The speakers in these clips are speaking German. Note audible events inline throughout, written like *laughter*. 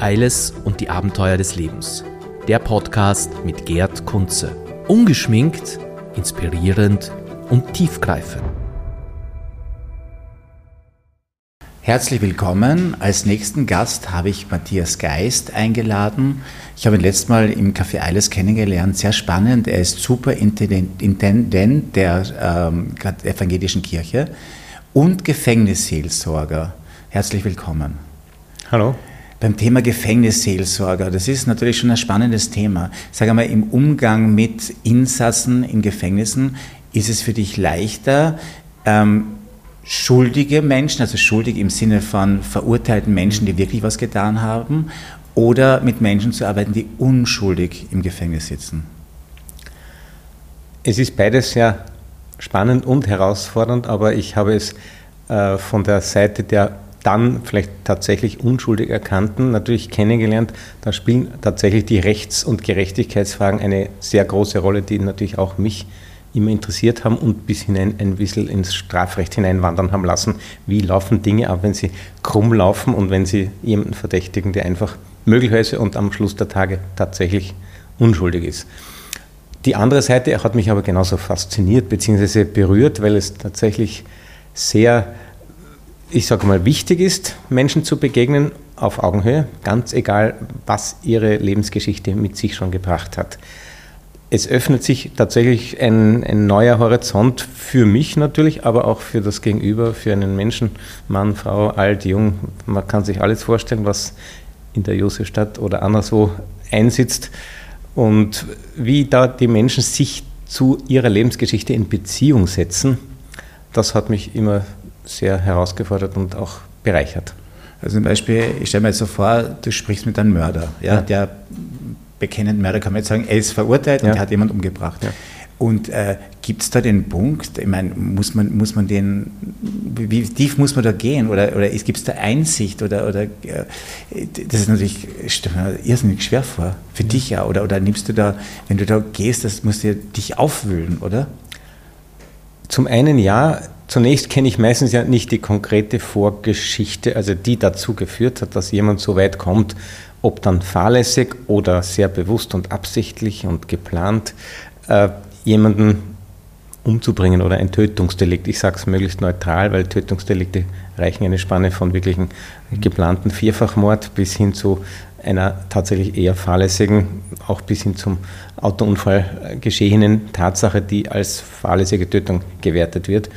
Eiles und die Abenteuer des Lebens. Der Podcast mit Gerd Kunze. Ungeschminkt, inspirierend und tiefgreifend. Herzlich willkommen. Als nächsten Gast habe ich Matthias Geist eingeladen. Ich habe ihn letztes Mal im Café Eiles kennengelernt. Sehr spannend. Er ist Superintendent der ähm, evangelischen Kirche und Gefängnisseelsorger. Herzlich willkommen. Hallo beim Thema Gefängnisseelsorger. Das ist natürlich schon ein spannendes Thema. Sag einmal, im Umgang mit Insassen in Gefängnissen ist es für dich leichter, ähm, schuldige Menschen, also schuldig im Sinne von verurteilten Menschen, die wirklich was getan haben, oder mit Menschen zu arbeiten, die unschuldig im Gefängnis sitzen? Es ist beides sehr spannend und herausfordernd, aber ich habe es äh, von der Seite der dann vielleicht tatsächlich unschuldig erkannten natürlich kennengelernt. Da spielen tatsächlich die Rechts- und Gerechtigkeitsfragen eine sehr große Rolle, die natürlich auch mich immer interessiert haben und bis hinein ein bisschen ins Strafrecht hineinwandern haben lassen. Wie laufen Dinge ab, wenn sie krumm laufen und wenn sie jemanden verdächtigen, der einfach möglicherweise und am Schluss der Tage tatsächlich unschuldig ist. Die andere Seite hat mich aber genauso fasziniert bzw. berührt, weil es tatsächlich sehr ich sage mal, wichtig ist, Menschen zu begegnen auf Augenhöhe, ganz egal, was ihre Lebensgeschichte mit sich schon gebracht hat. Es öffnet sich tatsächlich ein, ein, neuer Horizont für mich natürlich, aber auch für das Gegenüber, für einen Menschen, Mann, Frau, alt, jung. Man kann sich alles vorstellen, was in der Josefstadt oder anderswo einsitzt und wie da die Menschen sich zu ihrer Lebensgeschichte in Beziehung setzen. Das hat mich immer sehr herausgefordert und auch bereichert. Also zum Beispiel, ich stelle mir jetzt so vor, du sprichst mit einem Mörder, ja, ja. der bekennend Mörder kann man jetzt sagen, er ist verurteilt ja. und hat jemand umgebracht. Ja. Und äh, gibt es da den Punkt, ich meine, muss man, muss man den, wie tief muss man da gehen? Oder, oder gibt es da Einsicht? Oder, oder äh, das ist natürlich, irrsinnig schwer vor, für dich ja. Oder, oder nimmst du da, wenn du da gehst, das musst du dich aufwühlen, oder? Zum einen ja, Zunächst kenne ich meistens ja nicht die konkrete Vorgeschichte, also die dazu geführt hat, dass jemand so weit kommt, ob dann fahrlässig oder sehr bewusst und absichtlich und geplant äh, jemanden umzubringen oder ein Tötungsdelikt. Ich sage es möglichst neutral, weil Tötungsdelikte reichen eine Spanne von wirklichen geplanten Vierfachmord bis hin zu einer tatsächlich eher fahrlässigen, auch bis hin zum Autounfall geschehenen Tatsache, die als fahrlässige Tötung gewertet wird.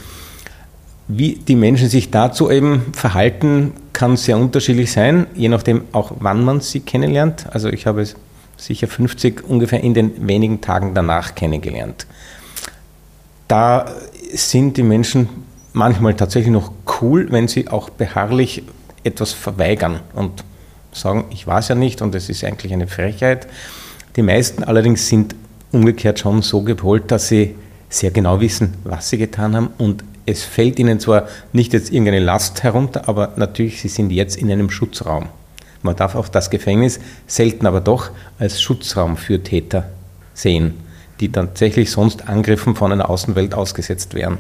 Wie die Menschen sich dazu eben verhalten, kann sehr unterschiedlich sein, je nachdem auch wann man sie kennenlernt. Also ich habe sicher 50 ungefähr in den wenigen Tagen danach kennengelernt. Da sind die Menschen manchmal tatsächlich noch cool, wenn sie auch beharrlich etwas verweigern und sagen, ich weiß ja nicht und es ist eigentlich eine Frechheit. Die meisten allerdings sind umgekehrt schon so gepolt, dass sie sehr genau wissen, was sie getan haben und es fällt ihnen zwar nicht jetzt irgendeine Last herunter, aber natürlich, sie sind jetzt in einem Schutzraum. Man darf auch das Gefängnis selten aber doch als Schutzraum für Täter sehen, die tatsächlich sonst Angriffen von einer Außenwelt ausgesetzt wären.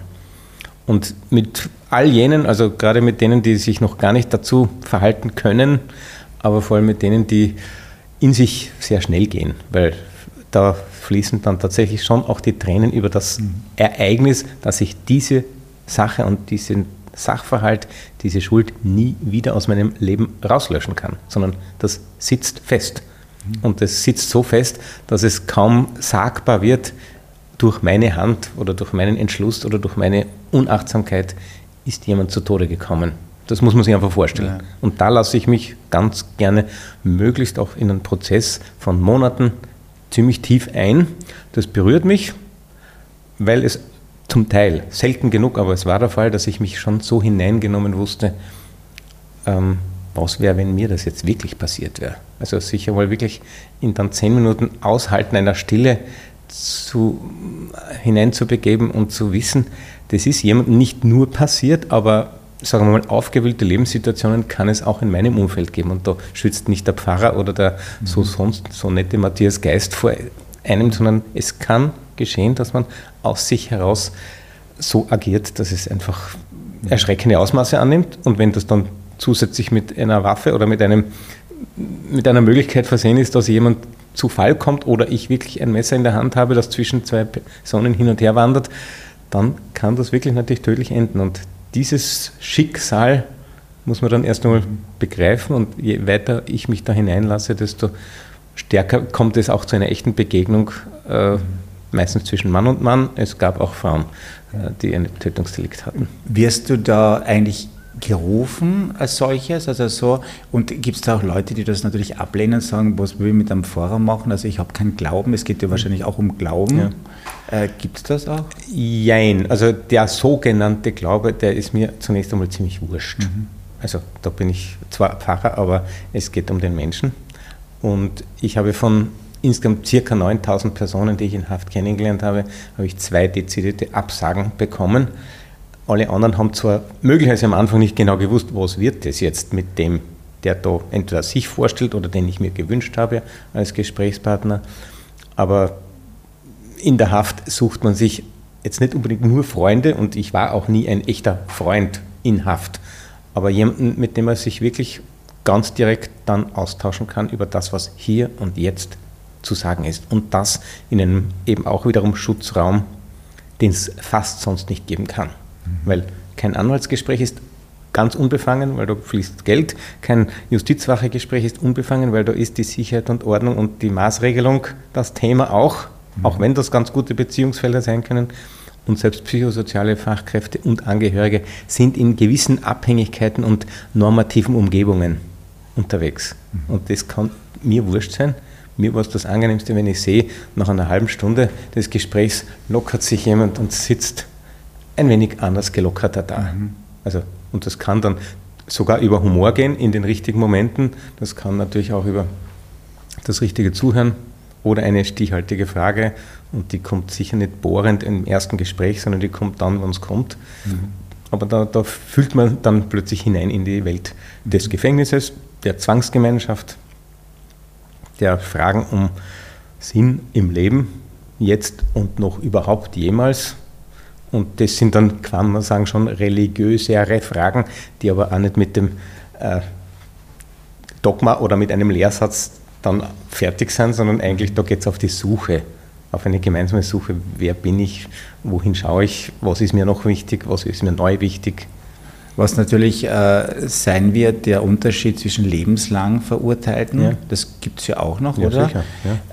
Und mit all jenen, also gerade mit denen, die sich noch gar nicht dazu verhalten können, aber vor allem mit denen, die in sich sehr schnell gehen, weil da fließen dann tatsächlich schon auch die Tränen über das mhm. Ereignis, dass ich diese Sache und diesen Sachverhalt, diese Schuld nie wieder aus meinem Leben rauslöschen kann, sondern das sitzt fest. Und es sitzt so fest, dass es kaum sagbar wird, durch meine Hand oder durch meinen Entschluss oder durch meine Unachtsamkeit ist jemand zu Tode gekommen. Das muss man sich einfach vorstellen. Ja. Und da lasse ich mich ganz gerne möglichst auch in einen Prozess von Monaten ziemlich tief ein. Das berührt mich, weil es zum Teil, selten genug, aber es war der Fall, dass ich mich schon so hineingenommen wusste, ähm, was wäre, wenn mir das jetzt wirklich passiert wäre. Also sicher mal wirklich in dann zehn Minuten Aushalten einer Stille zu, hineinzubegeben und zu wissen, das ist jemandem nicht nur passiert, aber sagen wir mal, aufgewühlte Lebenssituationen kann es auch in meinem Umfeld geben. Und da schützt nicht der Pfarrer oder der mhm. so sonst so nette Matthias Geist vor einem, sondern es kann geschehen, dass man aus sich heraus so agiert, dass es einfach erschreckende Ausmaße annimmt. Und wenn das dann zusätzlich mit einer Waffe oder mit einem mit einer Möglichkeit versehen ist, dass jemand zu Fall kommt oder ich wirklich ein Messer in der Hand habe, das zwischen zwei Personen hin und her wandert, dann kann das wirklich natürlich tödlich enden. Und dieses Schicksal muss man dann erst einmal begreifen und je weiter ich mich da hineinlasse, desto stärker kommt es auch zu einer echten Begegnung, äh, meistens zwischen Mann und Mann. Es gab auch Frauen, äh, die ein Tötungsdelikt hatten. Wirst du da eigentlich gerufen als solches? Also so, und gibt es da auch Leute, die das natürlich ablehnen und sagen, was will ich mit einem Pfarrer machen? Also ich habe keinen Glauben, es geht ja wahrscheinlich auch um Glauben. Ja. Äh, gibt es das auch? Jein, also der sogenannte Glaube, der ist mir zunächst einmal ziemlich wurscht. Mhm. Also da bin ich zwar Pfarrer, aber es geht um den Menschen. Und ich habe von insgesamt circa 9000 Personen, die ich in Haft kennengelernt habe, habe ich zwei dezidierte Absagen bekommen. Alle anderen haben zwar möglicherweise am Anfang nicht genau gewusst, was wird das jetzt mit dem, der da entweder sich vorstellt oder den ich mir gewünscht habe als Gesprächspartner. Aber in der Haft sucht man sich jetzt nicht unbedingt nur Freunde und ich war auch nie ein echter Freund in Haft, aber jemanden, mit dem man sich wirklich ganz direkt dann austauschen kann über das, was hier und jetzt zu sagen ist. Und das in einem eben auch wiederum Schutzraum, den es fast sonst nicht geben kann. Mhm. Weil kein Anwaltsgespräch ist ganz unbefangen, weil da fließt Geld. Kein Justizwachegespräch ist unbefangen, weil da ist die Sicherheit und Ordnung und die Maßregelung das Thema auch, mhm. auch wenn das ganz gute Beziehungsfelder sein können. Und selbst psychosoziale Fachkräfte und Angehörige sind in gewissen Abhängigkeiten und normativen Umgebungen unterwegs. Mhm. Und das kann mir wurscht sein. Mir war es das Angenehmste, wenn ich sehe, nach einer halben Stunde des Gesprächs lockert sich jemand und sitzt ein wenig anders gelockerter da. Mhm. Also, und das kann dann sogar über Humor gehen in den richtigen Momenten. Das kann natürlich auch über das richtige Zuhören oder eine stichhaltige Frage. Und die kommt sicher nicht bohrend im ersten Gespräch, sondern die kommt dann, wann es kommt. Mhm. Aber da, da fühlt man dann plötzlich hinein in die Welt des mhm. Gefängnisses, der Zwangsgemeinschaft, der Fragen um Sinn im Leben, jetzt und noch überhaupt jemals. Und das sind dann, kann man sagen, schon religiösere Fragen, die aber auch nicht mit dem äh, Dogma oder mit einem Lehrsatz dann fertig sind, sondern eigentlich da geht es auf die Suche, auf eine gemeinsame Suche. Wer bin ich? Wohin schaue ich? Was ist mir noch wichtig? Was ist mir neu wichtig? Was natürlich äh, sein wird, der Unterschied zwischen lebenslang Verurteilten, ja. das gibt es ja auch noch, ja, oder? Sicher,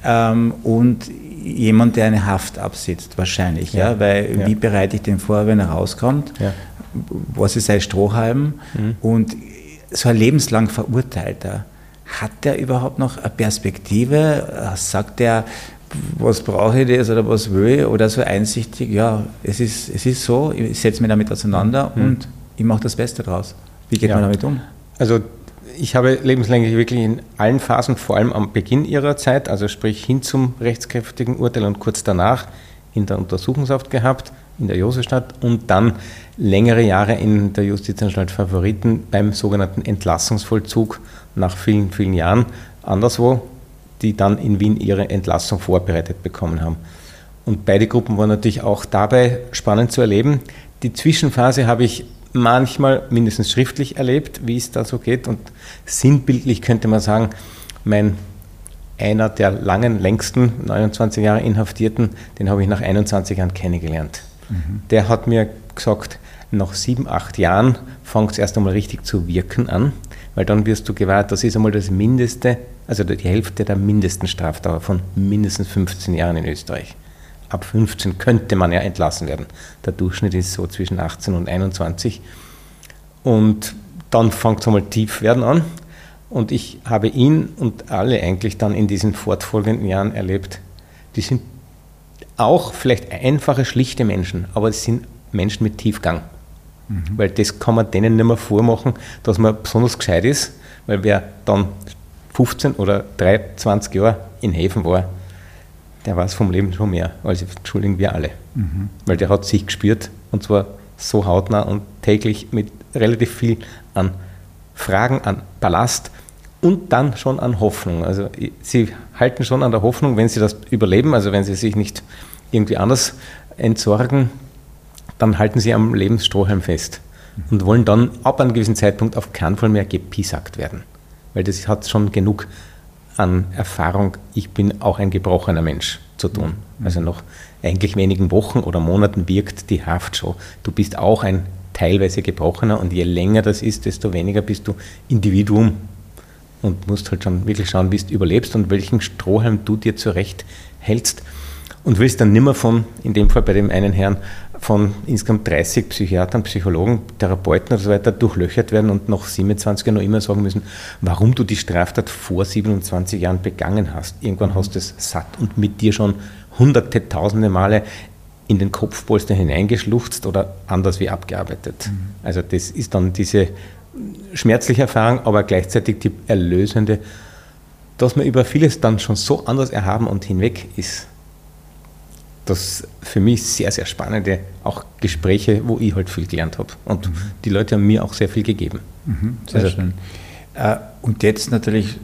ja. ähm, und jemand, der eine Haft absitzt, wahrscheinlich, ja, weil wie bereite ich den vor, wenn er rauskommt? Was ist sein Strohhalm? Mhm. Und so ein lebenslang Verurteilter, hat der überhaupt noch eine Perspektive? Sagt er, was brauche ich das oder was will ich? Oder so einsichtig, ja, es ist, es ist so, ich setze mich damit auseinander mhm. und ich mache das Beste draus. Wie geht ja. man damit um? Also ich habe lebenslänglich wirklich in allen Phasen, vor allem am Beginn ihrer Zeit, also sprich hin zum rechtskräftigen Urteil und kurz danach in der Untersuchungshaft gehabt, in der Josefstadt und dann längere Jahre in der Justizanstalt Favoriten beim sogenannten Entlassungsvollzug nach vielen, vielen Jahren anderswo, die dann in Wien ihre Entlassung vorbereitet bekommen haben. Und beide Gruppen waren natürlich auch dabei spannend zu erleben. Die Zwischenphase habe ich manchmal mindestens schriftlich erlebt, wie es da so geht. Und sinnbildlich könnte man sagen, mein einer der langen, längsten, 29 Jahre Inhaftierten, den habe ich nach 21 Jahren kennengelernt. Mhm. Der hat mir gesagt, nach sieben, acht Jahren fängt es erst einmal richtig zu wirken an, weil dann wirst du gewahrt, das ist einmal das Mindeste, also die Hälfte der mindesten Strafdauer von mindestens 15 Jahren in Österreich ab 15 könnte man ja entlassen werden. Der Durchschnitt ist so zwischen 18 und 21. Und dann fängt es einmal tief werden an. Und ich habe ihn und alle eigentlich dann in diesen fortfolgenden Jahren erlebt, die sind auch vielleicht einfache, schlichte Menschen, aber es sind Menschen mit Tiefgang. Mhm. Weil das kann man denen nicht mehr vormachen, dass man besonders gescheit ist, weil wer dann 15 oder 23 Jahre in Häfen war, der weiß vom Leben schon mehr, als entschuldigen wir alle. Mhm. Weil der hat sich gespürt und zwar so hautnah und täglich mit relativ viel an Fragen, an Ballast und dann schon an Hoffnung. Also sie halten schon an der Hoffnung, wenn sie das überleben, also wenn sie sich nicht irgendwie anders entsorgen, dann halten sie am Lebensstrohhalm fest und wollen dann ab einem gewissen Zeitpunkt auf keinen Fall mehr gepiesackt werden. weil das hat schon genug an Erfahrung, ich bin auch ein gebrochener Mensch zu tun. Also nach eigentlich wenigen Wochen oder Monaten wirkt die Haft schon. Du bist auch ein teilweise gebrochener und je länger das ist, desto weniger bist du Individuum und musst halt schon wirklich schauen, wie du überlebst und welchen Strohhalm du dir zurecht hältst und willst dann nimmer von, in dem Fall bei dem einen Herrn, von insgesamt 30 Psychiatern, Psychologen, Therapeuten und so weiter durchlöchert werden und nach 27 Jahren noch immer sagen müssen, warum du die Straftat vor 27 Jahren begangen hast. Irgendwann hast du es satt und mit dir schon hunderte, tausende Male in den Kopfpolster hineingeschluchzt oder anders wie abgearbeitet. Mhm. Also das ist dann diese schmerzliche Erfahrung, aber gleichzeitig die erlösende, dass man über vieles dann schon so anders erhaben und hinweg ist. Das für mich sehr, sehr spannende auch Gespräche, wo ich halt viel gelernt habe. Und mhm. die Leute haben mir auch sehr viel gegeben. Mhm, sehr also, schön. Äh, und jetzt natürlich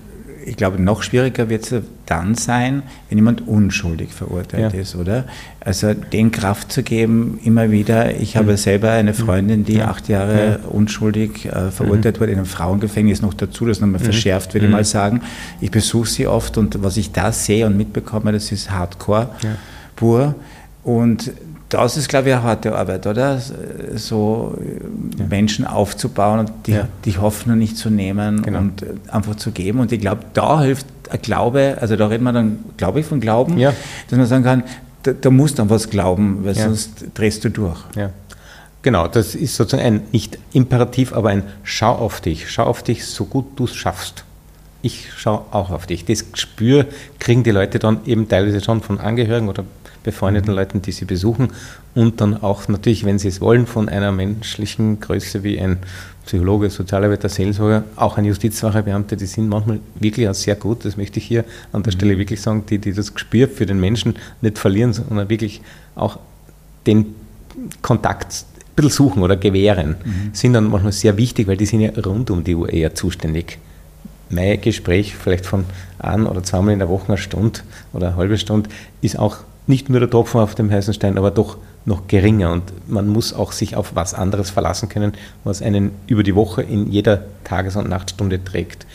ich glaube, noch schwieriger wird es dann sein, wenn jemand unschuldig verurteilt ja. ist, oder? Also den Kraft zu geben, immer wieder. Ich habe mhm. selber eine Freundin, die ja. acht Jahre ja. unschuldig äh, verurteilt mhm. wurde, in einem Frauengefängnis noch dazu, das nochmal mhm. verschärft, würde ich mhm. mal sagen. Ich besuche sie oft und was ich da sehe und mitbekomme, das ist Hardcore pur. Und das ist, glaube ich, eine harte Arbeit, oder? So ja. Menschen aufzubauen und die, ja. die Hoffnung nicht zu nehmen genau. und einfach zu geben. Und ich glaube, da hilft ein Glaube, also da reden wir dann, glaube ich, von Glauben, ja. dass man sagen kann, da, da musst du an was glauben, weil sonst drehst du durch. Genau, das ist sozusagen ein nicht Imperativ, aber ein Schau auf dich. Schau auf dich, so gut du es schaffst. Ich schaue auch auf dich. Das Gespür kriegen die Leute dann eben teilweise schon von Angehörigen oder befreundeten. Leuten, die sie besuchen und dann auch natürlich, wenn sie es wollen, von einer menschlichen Größe wie ein Psychologe, Sozialarbeiter, Seelsorger, auch ein Justizwachebeamter, die sind manchmal wirklich auch sehr gut, das möchte ich hier an der mhm. Stelle wirklich sagen, die, die das Gespür für den Menschen nicht verlieren, sondern wirklich auch den Kontakt ein bisschen suchen oder gewähren, mhm. sind dann manchmal sehr wichtig, weil die sind ja rund um die Uhr eher zuständig. Mein Gespräch, vielleicht von ein oder zweimal in der Woche eine Stunde oder eine halbe Stunde, ist auch nicht nur der Tropfen auf dem heißen Stein, aber doch noch geringer. Und man muss auch sich auf was anderes verlassen können, was einen über die Woche in jeder Tages- und Nachtstunde trägt.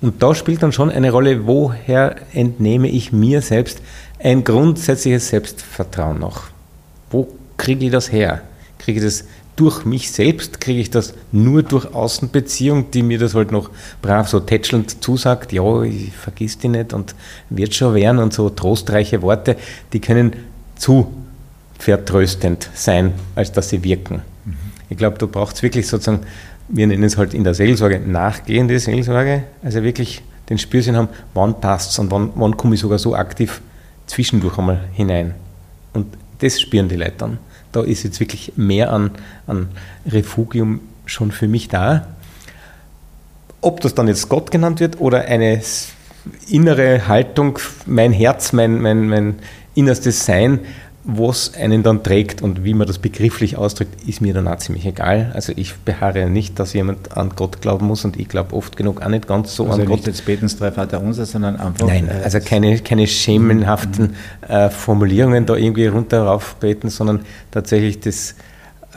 Und da spielt dann schon eine Rolle, woher entnehme ich mir selbst ein grundsätzliches Selbstvertrauen noch? Wo kriege ich das her? Kriege ich das durch mich selbst? Kriege ich das nur durch Außenbeziehung, die mir das halt noch brav so tätschelnd zusagt? Ja, ich vergiss die nicht und wird schon werden und so trostreiche Worte, die können zu vertröstend sein, als dass sie wirken. Mhm. Ich glaube, du brauchst wirklich sozusagen, wir nennen es halt in der Seelsorge nachgehende Seelsorge, also wirklich den Spürsinn haben, wann passt es und wann, wann komme ich sogar so aktiv zwischendurch einmal hinein. Und das spüren die Leute dann da ist jetzt wirklich mehr an, an Refugium schon für mich da. Ob das dann jetzt Gott genannt wird oder eine innere Haltung, mein Herz, mein, mein, mein innerstes Sein, was einen dann trägt und wie man das begrifflich ausdrückt, ist mir dann auch ziemlich egal. Also ich beharre nicht, dass jemand an Gott glauben muss und ich glaube oft genug auch nicht ganz so also an Gott. jetzt beten drei Vater unser, sondern einfach... Nein, äh, also keine, keine schemenhaften mhm. äh, Formulierungen da irgendwie runter rauf beten, sondern tatsächlich das...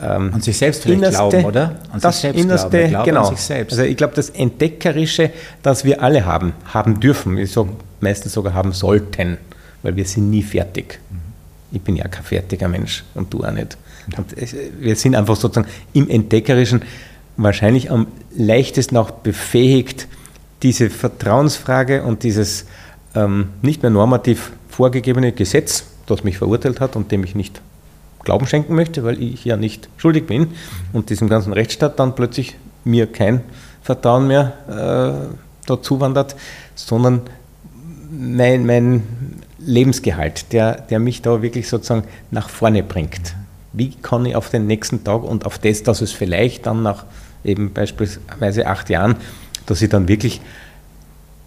Ähm, an sich selbst vielleicht innerste, glauben, oder? An das sich innerste, glauben, genau. Also ich glaube, das Entdeckerische, das wir alle haben, haben dürfen, ich sage meistens sogar haben sollten, weil wir sind nie fertig. Mhm ich bin ja kein fertiger Mensch und du auch nicht. Und wir sind einfach sozusagen im Entdeckerischen wahrscheinlich am leichtesten auch befähigt, diese Vertrauensfrage und dieses ähm, nicht mehr normativ vorgegebene Gesetz, das mich verurteilt hat und dem ich nicht Glauben schenken möchte, weil ich ja nicht schuldig bin und diesem ganzen Rechtsstaat dann plötzlich mir kein Vertrauen mehr äh, dazu wandert, sondern mein, mein Lebensgehalt, der, der mich da wirklich sozusagen nach vorne bringt. Wie kann ich auf den nächsten Tag und auf das, dass es vielleicht dann nach eben beispielsweise acht Jahren, dass ich dann wirklich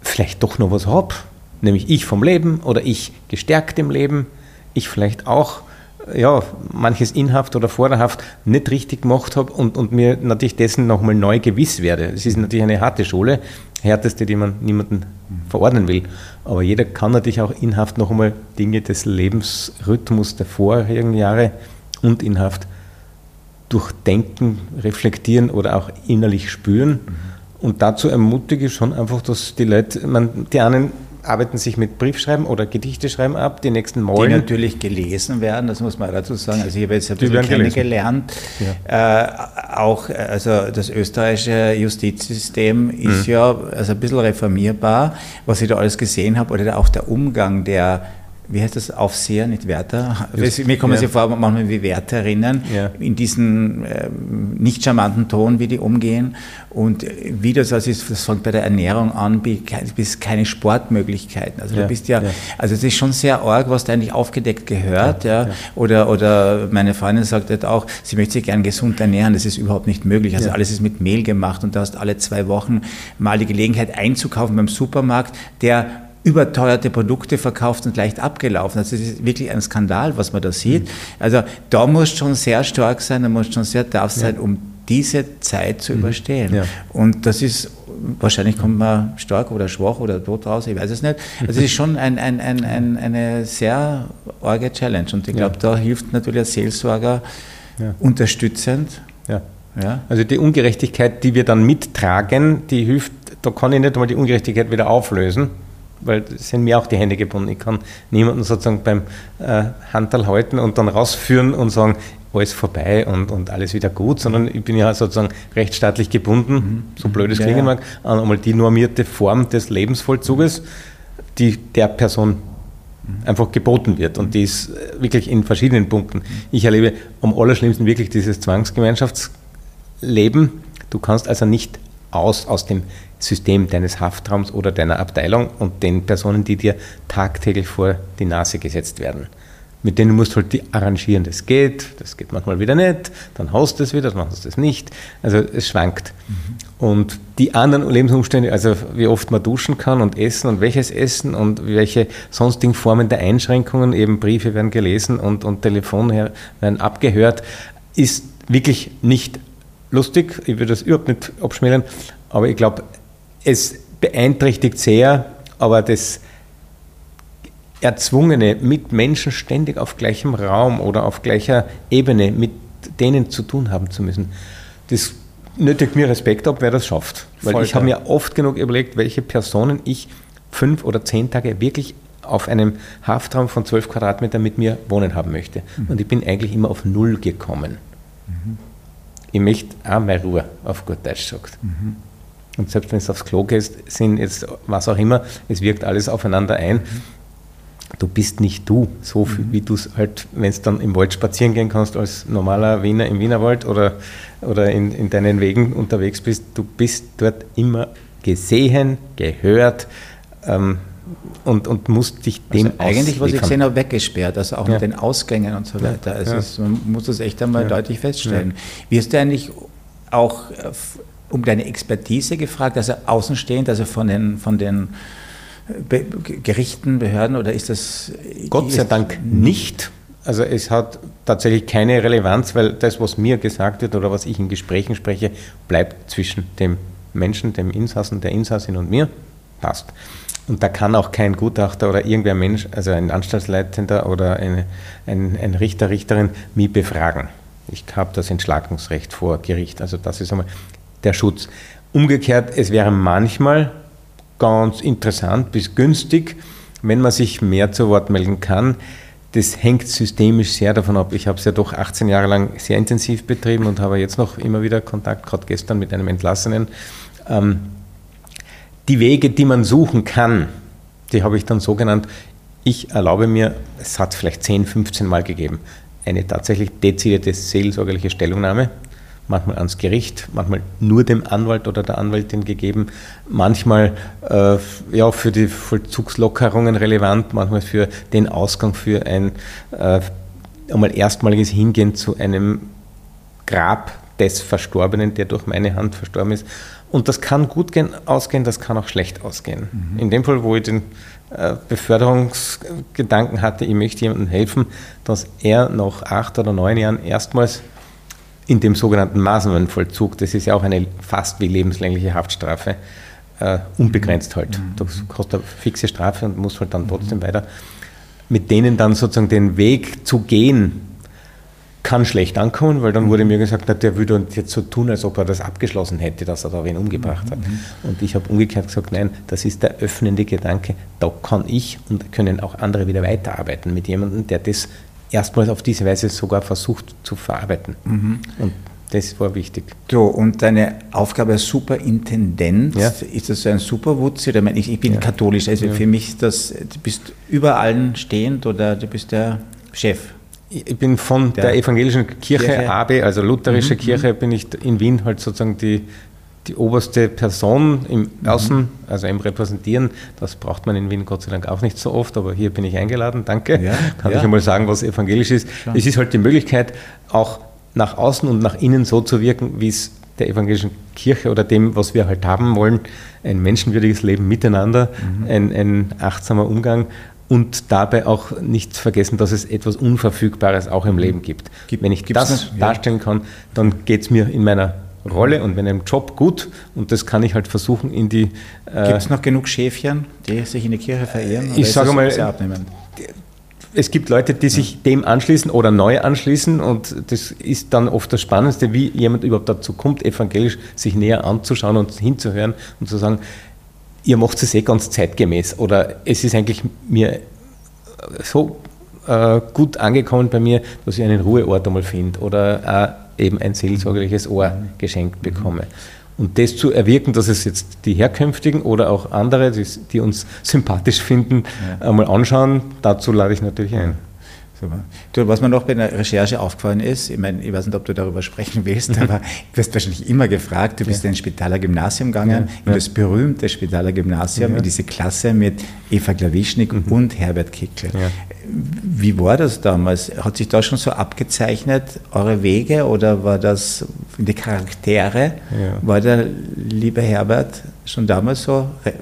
vielleicht doch noch was habe, nämlich ich vom Leben oder ich gestärkt im Leben, ich vielleicht auch ja, manches inhaft oder vorderhaft nicht richtig gemacht habe und, und mir natürlich dessen nochmal neu gewiss werde. Es ist natürlich eine harte Schule, härteste, die man niemanden verordnen will. Aber jeder kann natürlich auch inhaft noch einmal Dinge des Lebensrhythmus der vorherigen Jahre und inhaft durchdenken, reflektieren oder auch innerlich spüren. Und dazu ermutige ich schon einfach, dass die Leute, man, die einen arbeiten sich mit Briefschreiben oder Gedichte schreiben ab, die nächsten Malen. Die natürlich gelesen werden, das muss man dazu sagen. Also ich habe jetzt ein bisschen kennengelernt. Ja. Äh, auch also das österreichische Justizsystem ist mhm. ja also ein bisschen reformierbar, was ich da alles gesehen habe, oder auch der Umgang der wie heißt das, Aufseher, nicht Wärter. Mir kommen ja. sie vor, manchmal wie Wärterinnen, ja. in diesem äh, nicht charmanten Ton, wie die umgehen. Und wie das, also ist, das fängt bei der Ernährung an, bis keine Sportmöglichkeiten. Also ja. du bist ja, also es ist schon sehr arg, was da eigentlich aufgedeckt gehört. Ja, Oder, oder meine Freundin sagt halt auch, sie möchte sich gern gesund ernähren, das ist überhaupt nicht möglich. Also alles ist mit Mehl gemacht und du hast alle zwei Wochen mal die Gelegenheit einzukaufen beim Supermarkt, der überteuerte Produkte verkauft und leicht abgelaufen. Also es ist wirklich ein Skandal, was man da sieht. Also da muss schon sehr stark sein, da muss schon sehr tough sein, ja. um diese Zeit zu mhm. überstehen. Ja. Und das ist, wahrscheinlich kommt man stark oder schwach oder tot raus, ich weiß es nicht. Also es ist schon ein, ein, ein, ein eine sehr arge Challenge und ich glaube, ja. da hilft natürlich der Seelsorger unterstützend. Ja. Ja. Also die Ungerechtigkeit, die wir dann mittragen, die hilft, da kann ich nicht einmal die Ungerechtigkeit wieder auflösen, weil es sind mir auch die Hände gebunden. Ich kann niemanden sozusagen beim äh, Handel halten und dann rausführen und sagen, alles vorbei und, und alles wieder gut, sondern ich bin ja sozusagen rechtsstaatlich gebunden, mhm. so blöd es klingen ja, mag, an einmal die normierte Form des Lebensvollzuges, die der Person mhm. einfach geboten wird. Und die ist äh, wirklich in verschiedenen Punkten. Ich erlebe am allerschlimmsten wirklich dieses Zwangsgemeinschaftsleben. Du kannst also nicht aus, aus dem System deines Haftraums oder deiner Abteilung und den Personen, die dir tagtäglich vor die Nase gesetzt werden. Mit denen musst du halt die arrangieren. Das geht, das geht manchmal wieder nicht, dann haust du es wieder, dann machst du es nicht. Also es schwankt. Mhm. Und die anderen Lebensumstände, also wie oft man duschen kann und essen und welches Essen und welche sonstigen Formen der Einschränkungen, eben Briefe werden gelesen und, und Telefone werden abgehört, ist wirklich nicht lustig. Ich würde das überhaupt nicht abschmälern, aber ich glaube, es beeinträchtigt sehr, aber das Erzwungene, mit Menschen ständig auf gleichem Raum oder auf gleicher Ebene mit denen zu tun haben zu müssen, das nötigt mir Respekt ab, wer das schafft. Weil Voll ich habe mir oft genug überlegt, welche Personen ich fünf oder zehn Tage wirklich auf einem Haftraum von zwölf Quadratmetern mit mir wohnen haben möchte. Mhm. Und ich bin eigentlich immer auf Null gekommen. Mhm. Ich möchte auch mehr Ruhe, auf gut Deutsch gesagt. Mhm. Und selbst wenn du aufs Klo gehst, sind jetzt was auch immer, es wirkt alles aufeinander ein. Du bist nicht du, so viel, mhm. wie du es halt, wenn du dann im Wald spazieren gehen kannst als normaler Wiener im Wienerwald oder, oder in, in deinen Wegen unterwegs bist. Du bist dort immer gesehen, gehört ähm, und, und musst dich dem also Eigentlich, was ich gesehen habe, weggesperrt, also auch ja. mit den Ausgängen und so weiter. Also ja. es, man muss das echt einmal ja. deutlich feststellen. Wirst du eigentlich auch äh, um deine Expertise gefragt, also außenstehend, also von den, von den Be Gerichten, Behörden oder ist das. Gott sei Dank nicht. Also es hat tatsächlich keine Relevanz, weil das, was mir gesagt wird oder was ich in Gesprächen spreche, bleibt zwischen dem Menschen, dem Insassen, der Insassin und mir. Passt. Und da kann auch kein Gutachter oder irgendwer Mensch, also ein Anstaltsleitender oder eine, ein, ein Richter, Richterin, mich befragen. Ich habe das Entschlagungsrecht vor Gericht. Also das ist einmal der Schutz. Umgekehrt, es wäre manchmal ganz interessant bis günstig, wenn man sich mehr zu Wort melden kann. Das hängt systemisch sehr davon ab. Ich habe es ja doch 18 Jahre lang sehr intensiv betrieben und habe jetzt noch immer wieder Kontakt, gerade gestern mit einem Entlassenen. Ähm, die Wege, die man suchen kann, die habe ich dann so genannt, ich erlaube mir, es hat vielleicht 10, 15 Mal gegeben, eine tatsächlich dezidierte seelsorgerliche Stellungnahme manchmal ans Gericht, manchmal nur dem Anwalt oder der Anwältin gegeben, manchmal äh, ja, für die Vollzugslockerungen relevant, manchmal für den Ausgang für ein äh, einmal erstmaliges Hingehen zu einem Grab des Verstorbenen, der durch meine Hand verstorben ist. Und das kann gut gehen, ausgehen, das kann auch schlecht ausgehen. Mhm. In dem Fall, wo ich den äh, Beförderungsgedanken hatte, ich möchte jemandem helfen, dass er nach acht oder neun Jahren erstmals in dem sogenannten Maßnahmenvollzug, das ist ja auch eine fast wie lebenslängliche Haftstrafe, äh, unbegrenzt halt. Mhm. Du hast eine fixe Strafe und musst halt dann trotzdem mhm. weiter. Mit denen dann sozusagen den Weg zu gehen, kann schlecht ankommen, weil dann wurde mir gesagt, na, der würde jetzt so tun, als ob er das abgeschlossen hätte, dass er da wen umgebracht hat. Mhm. Und ich habe umgekehrt gesagt, nein, das ist der öffnende Gedanke, da kann ich und können auch andere wieder weiterarbeiten mit jemandem, der das erstmals auf diese Weise sogar versucht zu verarbeiten. Mhm. Und das war wichtig. So, und deine Aufgabe als Superintendent, ja. ist das so ein Superwutzi? Ich, ich bin ja. katholisch, also ja. für mich das, du bist über allen stehend oder du bist der Chef? Ich bin von der, der evangelischen Kirche, Kirche, AB, also lutherische mhm. Kirche, bin ich in Wien halt sozusagen die, die oberste Person im mhm. Außen, also im Repräsentieren. Das braucht man in Wien Gott sei Dank auch nicht so oft, aber hier bin ich eingeladen, danke. Ja, *laughs* Kann ja. ich einmal sagen, was evangelisch ist. Schon. Es ist halt die Möglichkeit, auch nach außen und nach innen so zu wirken, wie es der evangelischen Kirche oder dem, was wir halt haben wollen, ein menschenwürdiges Leben miteinander, mhm. ein, ein achtsamer Umgang und dabei auch nicht vergessen, dass es etwas Unverfügbares auch im Leben gibt. gibt wenn ich das noch? darstellen kann, dann geht es mir in meiner Rolle und wenn einem Job gut und das kann ich halt versuchen in die. Äh, gibt es noch genug Schäfchen, die sich in die Kirche verehren? Ich sage mal, es gibt Leute, die sich dem anschließen oder neu anschließen und das ist dann oft das Spannendste, wie jemand überhaupt dazu kommt, evangelisch sich näher anzuschauen und hinzuhören und zu sagen, ihr macht es eh ganz zeitgemäß oder es ist eigentlich mir so äh, gut angekommen bei mir, dass ich einen Ruheort einmal finde oder äh, eben ein seelsorgerliches Ohr geschenkt bekomme. Und das zu erwirken, dass es jetzt die Herkünftigen oder auch andere, die, die uns sympathisch finden, einmal anschauen, dazu lade ich natürlich ein. Was mir noch bei der Recherche aufgefallen ist, ich meine, ich weiß nicht, ob du darüber sprechen willst, *laughs* aber du wirst wahrscheinlich immer gefragt, du bist ja. in ein Spitaler Gymnasium gegangen, ja. in das berühmte Spitaler Gymnasium, ja. in diese Klasse mit Eva Klawischnik mhm. und Herbert Kickl. Wie war das damals? Hat sich da schon so abgezeichnet, eure Wege, oder war das die Charaktere? War der liebe Herbert schon damals so ein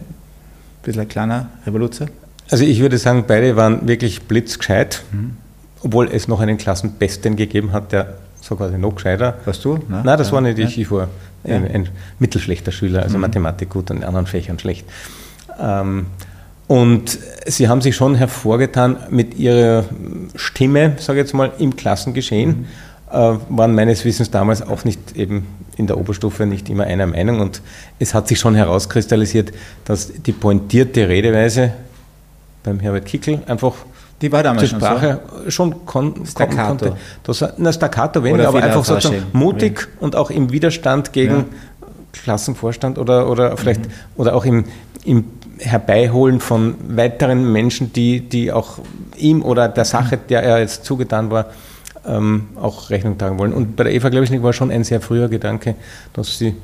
bisschen ein kleiner Revoluzer? Also ich würde sagen, beide waren wirklich blitzgescheit. Mhm obwohl es noch einen Klassenbesten gegeben hat, der so quasi noch gescheiter. Warst du? Nein, Nein das ja. war nicht ich. Ich war ja. ein, ein, mittelschlechter Schüler, also mhm. Mathematik gut und in anderen Fächern schlecht. Ähm, und sie haben sich schon hervorgetan mit ihrer Stimme, sage ich jetzt mal, im Klassengeschehen. Mhm. Äh, waren meines Wissens damals auch nicht eben in der Oberstufe nicht immer einer Meinung. Und es hat sich schon herauskristallisiert, dass die pointierte Redeweise beim Herbert Kickel einfach die war damals die Sprache schon, so? schon kon Staccato. konnte. Das, na, Staccato weniger, aber einfach sozusagen mutig ja. und auch im Widerstand gegen ja. Klassenvorstand oder, oder vielleicht mhm. oder auch im, im Herbeiholen von weiteren Menschen, die, die auch ihm oder der Sache, der er jetzt zugetan war, ähm, auch Rechnung tragen wollen. Und bei der Eva, glaube ich, war schon ein sehr früher Gedanke, dass sie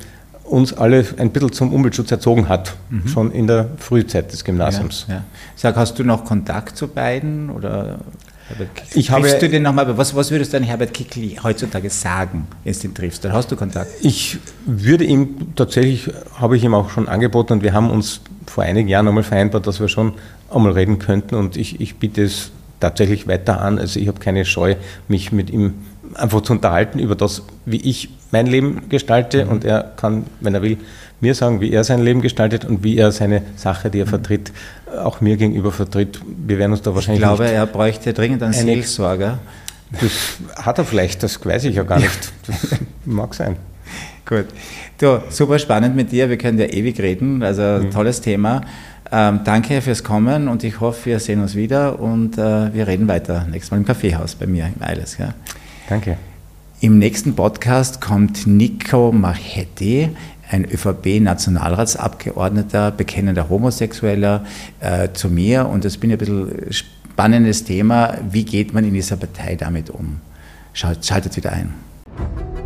uns alle ein bisschen zum Umweltschutz erzogen hat, mhm. schon in der Frühzeit des Gymnasiums. Ja, ja. Sag, hast du noch Kontakt zu beiden oder ich habe, du den nochmal, was, was würdest du an Herbert Kickl heutzutage sagen, wenn du ihn triffst? Dann hast du Kontakt? Ich würde ihm tatsächlich, habe ich ihm auch schon angeboten und wir haben uns vor einigen Jahren einmal vereinbart, dass wir schon einmal reden könnten und ich, ich biete es tatsächlich weiter an. Also ich habe keine Scheu, mich mit ihm einfach zu unterhalten über das, wie ich mein Leben gestalte mhm. und er kann, wenn er will, mir sagen, wie er sein Leben gestaltet und wie er seine Sache, die er mhm. vertritt, auch mir gegenüber vertritt. Wir werden uns da wahrscheinlich. Ich glaube, er bräuchte dringend einen Seelsorger. Das hat er vielleicht, das weiß ich ja gar nicht. Das mag sein. Gut. Du, super spannend mit dir. Wir können ja ewig reden. Also mhm. tolles Thema. Ähm, danke fürs Kommen und ich hoffe, wir sehen uns wieder und äh, wir reden weiter. Nächstes Mal im Kaffeehaus bei mir im Eiles. Ja. Danke. Im nächsten Podcast kommt Nico Marchetti, ein ÖVP-Nationalratsabgeordneter, bekennender Homosexueller, äh, zu mir. Und das bin ein bisschen spannendes Thema. Wie geht man in dieser Partei damit um? Schalt, schaltet wieder ein.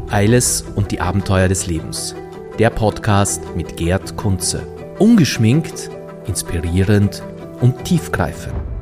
Eiles und die Abenteuer des Lebens. Der Podcast mit Gerd Kunze. Ungeschminkt, inspirierend und tiefgreifend.